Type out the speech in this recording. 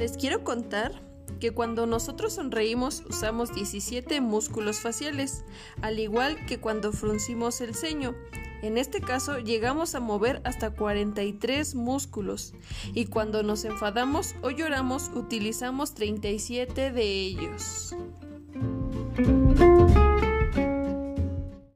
Les quiero contar que cuando nosotros sonreímos usamos 17 músculos faciales, al igual que cuando fruncimos el ceño. En este caso llegamos a mover hasta 43 músculos y cuando nos enfadamos o lloramos utilizamos 37 de ellos.